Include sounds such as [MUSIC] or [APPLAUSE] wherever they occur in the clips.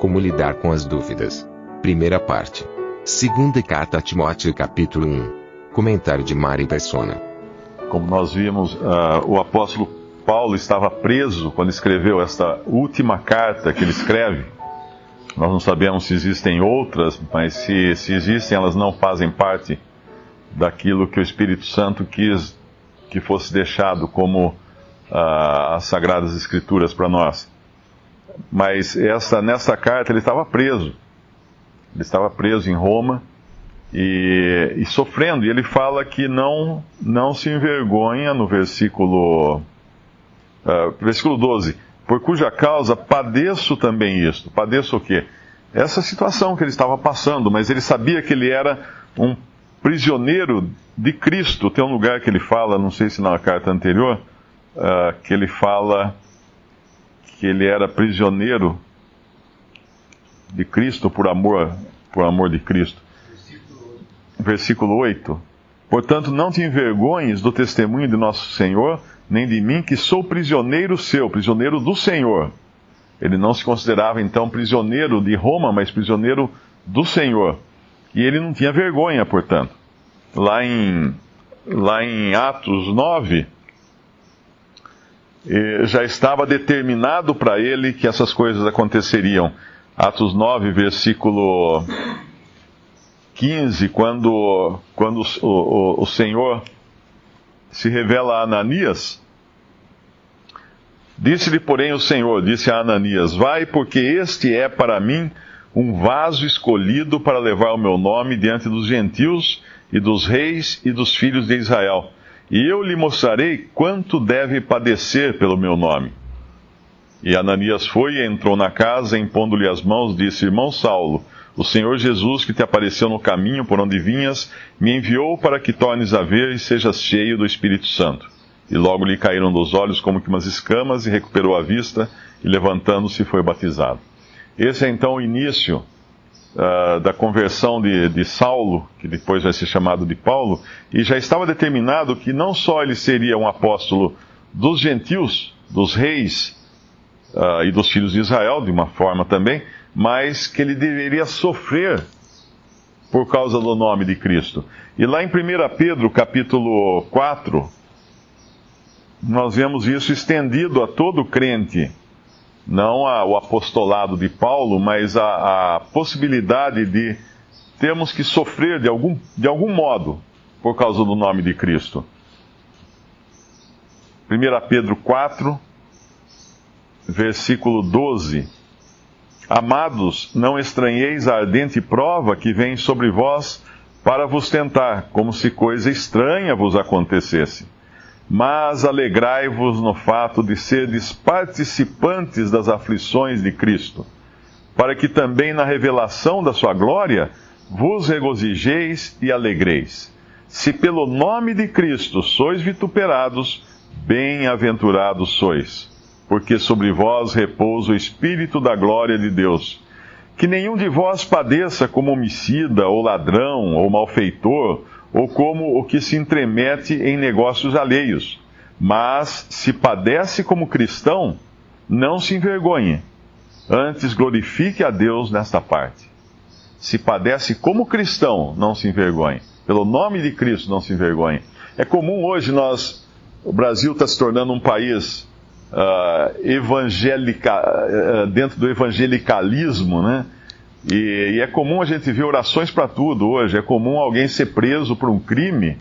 Como lidar com as dúvidas. Primeira parte. Segunda carta a Timóteo capítulo 1. Comentário de Mari Persona. Como nós vimos, ah, o apóstolo Paulo estava preso quando escreveu esta última carta que ele escreve. Nós não sabemos se existem outras, mas se, se existem, elas não fazem parte daquilo que o Espírito Santo quis que fosse deixado como ah, as Sagradas Escrituras para nós. Mas essa, nessa carta ele estava preso. Ele estava preso em Roma e, e sofrendo. E ele fala que não, não se envergonha no versículo, uh, versículo 12. Por cuja causa padeço também isto. Padeço o quê? Essa situação que ele estava passando, mas ele sabia que ele era um prisioneiro de Cristo. Tem um lugar que ele fala, não sei se na carta anterior, uh, que ele fala que ele era prisioneiro de Cristo por amor, por amor de Cristo. Versículo 8. Portanto, não te envergonhes do testemunho de nosso Senhor, nem de mim, que sou prisioneiro seu, prisioneiro do Senhor. Ele não se considerava então prisioneiro de Roma, mas prisioneiro do Senhor. E ele não tinha vergonha, portanto. Lá em, lá em Atos 9, já estava determinado para ele que essas coisas aconteceriam. Atos 9, versículo 15, quando, quando o, o, o Senhor se revela a Ananias, disse-lhe, porém, o Senhor, disse a Ananias: Vai, porque este é para mim um vaso escolhido para levar o meu nome diante dos gentios e dos reis e dos filhos de Israel. E eu lhe mostrarei quanto deve padecer pelo meu nome. E Ananias foi e entrou na casa, impondo-lhe as mãos, disse: Irmão Saulo, o Senhor Jesus, que te apareceu no caminho por onde vinhas, me enviou para que tornes a ver e sejas cheio do Espírito Santo. E logo lhe caíram dos olhos como que umas escamas, e recuperou a vista, e levantando-se foi batizado. Esse é então o início uh, da conversão de, de Saulo, que depois vai ser chamado de Paulo, e já estava determinado que não só ele seria um apóstolo dos gentios, dos reis uh, e dos filhos de Israel, de uma forma também, mas que ele deveria sofrer por causa do nome de Cristo. E lá em 1 Pedro, capítulo 4, nós vemos isso estendido a todo crente não a, o apostolado de Paulo, mas a, a, possibilidade de termos que sofrer de algum, de algum modo por causa do nome de Cristo. 1 Pedro 4, versículo 12. Amados, não estranheis a ardente prova que vem sobre vós para vos tentar, como se coisa estranha vos acontecesse mas alegrai-vos no fato de serdes participantes das aflições de Cristo, para que também na revelação da sua glória vos regozijeis e alegreis. Se pelo nome de Cristo sois vituperados, bem-aventurados sois, porque sobre vós repousa o Espírito da glória de Deus. Que nenhum de vós padeça como homicida, ou ladrão, ou malfeitor, ou como o que se entremete em negócios alheios. Mas, se padece como cristão, não se envergonhe, antes glorifique a Deus nesta parte. Se padece como cristão, não se envergonhe. Pelo nome de Cristo, não se envergonhe. É comum hoje nós, o Brasil está se tornando um país uh, evangélica, uh, dentro do evangelicalismo, né? E, e é comum a gente ver orações para tudo hoje. É comum alguém ser preso por um crime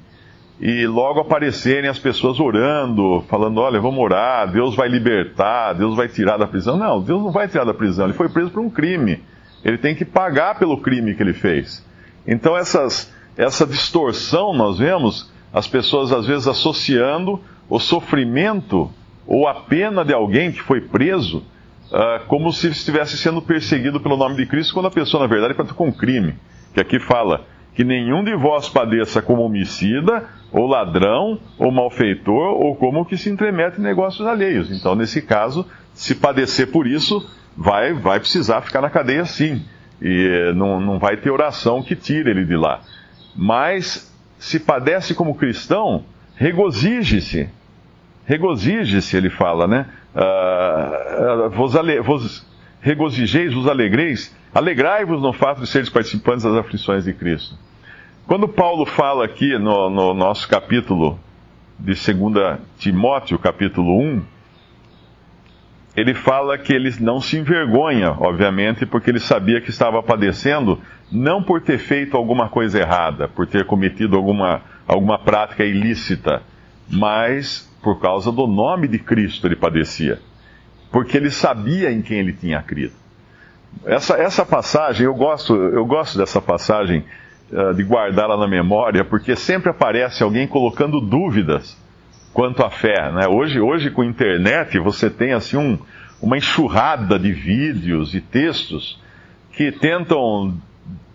e logo aparecerem as pessoas orando, falando: olha, vamos orar, Deus vai libertar, Deus vai tirar da prisão. Não, Deus não vai tirar da prisão, ele foi preso por um crime. Ele tem que pagar pelo crime que ele fez. Então, essas, essa distorção nós vemos as pessoas às vezes associando o sofrimento ou a pena de alguém que foi preso, uh, como se estivesse sendo perseguido pelo nome de Cristo, quando a pessoa, na verdade, praticou um crime. Que aqui fala que nenhum de vós padeça como homicida, ou ladrão, ou malfeitor, ou como que se entremete em negócios alheios. Então, nesse caso, se padecer por isso, vai, vai precisar ficar na cadeia sim. E não, não vai ter oração que tire ele de lá. Mas, se padece como cristão, regozije-se. Regozije-se, ele fala, né? Uh, vos, ale, vos regozijeis, vos alegreis, alegrai-vos no fato de seres participantes das aflições de Cristo. Quando Paulo fala aqui no, no nosso capítulo de 2 Timóteo, capítulo 1, ele fala que ele não se envergonha, obviamente, porque ele sabia que estava padecendo, não por ter feito alguma coisa errada, por ter cometido alguma, alguma prática ilícita, mas por causa do nome de Cristo ele padecia, porque ele sabia em quem ele tinha crido. Essa, essa passagem, eu gosto, eu gosto dessa passagem uh, de guardá-la na memória, porque sempre aparece alguém colocando dúvidas quanto à fé. Né? Hoje, hoje, com a internet, você tem assim um, uma enxurrada de vídeos e textos que tentam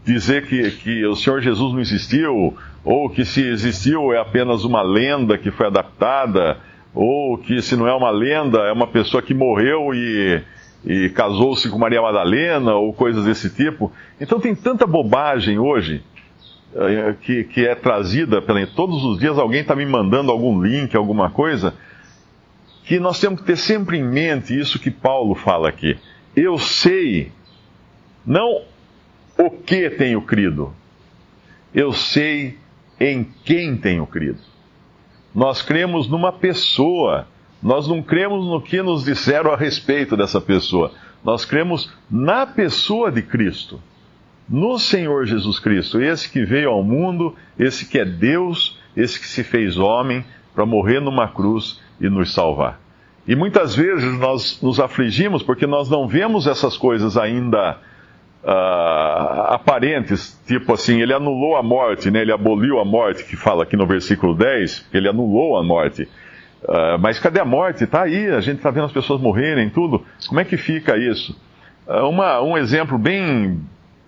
dizer que, que o Senhor Jesus não existiu, ou que se existiu é apenas uma lenda que foi adaptada, ou que se não é uma lenda, é uma pessoa que morreu e, e casou-se com Maria Madalena, ou coisas desse tipo. Então tem tanta bobagem hoje eh, que, que é trazida, pela, todos os dias alguém está me mandando algum link, alguma coisa, que nós temos que ter sempre em mente isso que Paulo fala aqui. Eu sei, não o que tenho crido, eu sei em quem tenho crido. Nós cremos numa pessoa, nós não cremos no que nos disseram a respeito dessa pessoa, nós cremos na pessoa de Cristo, no Senhor Jesus Cristo, esse que veio ao mundo, esse que é Deus, esse que se fez homem para morrer numa cruz e nos salvar. E muitas vezes nós nos afligimos porque nós não vemos essas coisas ainda uh, aparentes, tipo assim, ele anulou a morte, né? ele aboliu a morte, que fala aqui no versículo 10, ele anulou a morte. Uh, mas cadê a morte? Está aí, a gente está vendo as pessoas morrerem, tudo. Como é que fica isso? Uh, uma, um exemplo bem,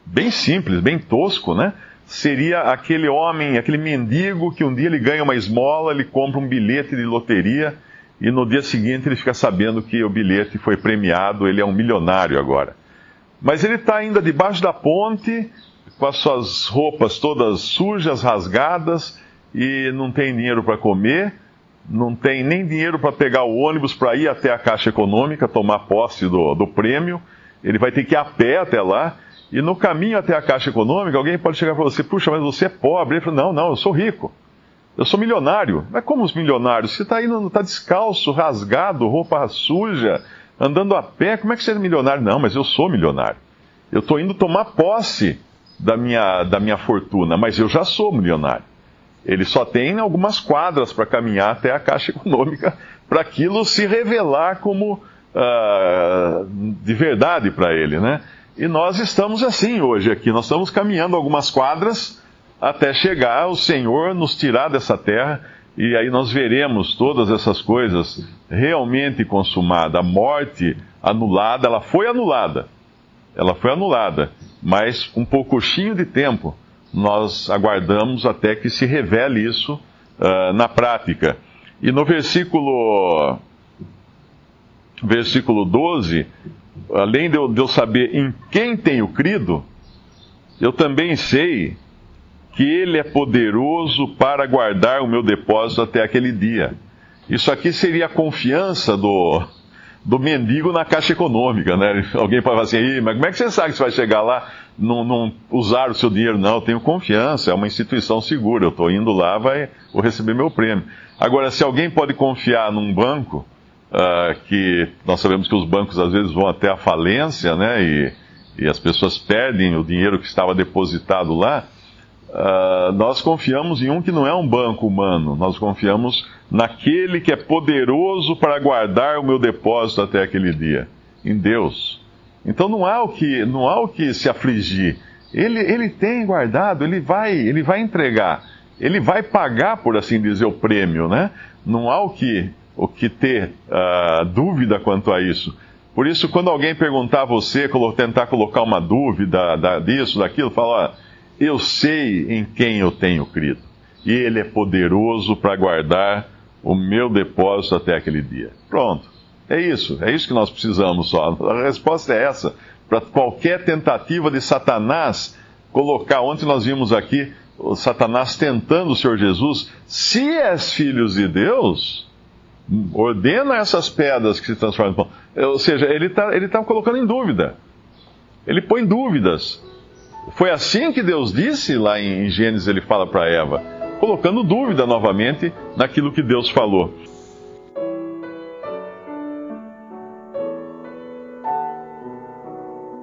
bem simples, bem tosco, né? Seria aquele homem, aquele mendigo que um dia ele ganha uma esmola, ele compra um bilhete de loteria e no dia seguinte ele fica sabendo que o bilhete foi premiado, ele é um milionário agora. Mas ele está ainda debaixo da ponte, com as suas roupas todas sujas, rasgadas, e não tem dinheiro para comer, não tem nem dinheiro para pegar o ônibus para ir até a Caixa Econômica, tomar posse do, do prêmio. Ele vai ter que ir a pé até lá. E no caminho até a Caixa Econômica, alguém pode chegar para você: puxa, mas você é pobre. Ele fala: não, não, eu sou rico. Eu sou milionário. Mas como os milionários? Você está indo, está descalço, rasgado, roupa suja, andando a pé, como é que você é milionário? Não, mas eu sou milionário. Eu estou indo tomar posse da minha, da minha fortuna, mas eu já sou milionário. Ele só tem algumas quadras para caminhar até a Caixa Econômica [LAUGHS] para aquilo se revelar como uh, de verdade para ele, né? E nós estamos assim hoje aqui, nós estamos caminhando algumas quadras até chegar o Senhor nos tirar dessa terra e aí nós veremos todas essas coisas realmente consumadas. A morte anulada, ela foi anulada. Ela foi anulada, mas um pouquinho de tempo nós aguardamos até que se revele isso uh, na prática. E no versículo, versículo 12, além de eu, de eu saber em quem tenho crido, eu também sei que Ele é poderoso para guardar o meu depósito até aquele dia. Isso aqui seria a confiança do, do mendigo na caixa econômica, né? Alguém pode falar assim, mas como é que você sabe que você vai chegar lá não, não usar o seu dinheiro? Não, eu tenho confiança, é uma instituição segura, eu estou indo lá, vai, vou receber meu prêmio. Agora, se alguém pode confiar num banco, uh, que nós sabemos que os bancos às vezes vão até a falência, né? E, e as pessoas perdem o dinheiro que estava depositado lá, Uh, nós confiamos em um que não é um banco humano, nós confiamos naquele que é poderoso para guardar o meu depósito até aquele dia, em Deus. Então não há o que, não há o que se afligir. Ele, ele tem guardado, ele vai, ele vai entregar, ele vai pagar, por assim dizer, o prêmio, né? Não há o que, o que ter uh, dúvida quanto a isso. Por isso, quando alguém perguntar a você, tentar colocar uma dúvida da, disso, daquilo, fala: Eu sei em quem eu tenho crido, e Ele é poderoso para guardar o meu depósito até aquele dia. Pronto. É isso, é isso que nós precisamos só. A resposta é essa. Para qualquer tentativa de Satanás colocar, ontem nós vimos aqui, Satanás tentando o Senhor Jesus, se és filhos de Deus, ordena essas pedras que se transformam em pão. Ou seja, ele está ele tá colocando em dúvida. Ele põe dúvidas. Foi assim que Deus disse lá em Gênesis, ele fala para Eva, colocando dúvida novamente naquilo que Deus falou.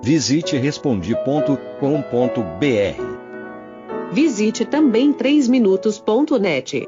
Visite respondi.com.br. Visite também 3minutos.net.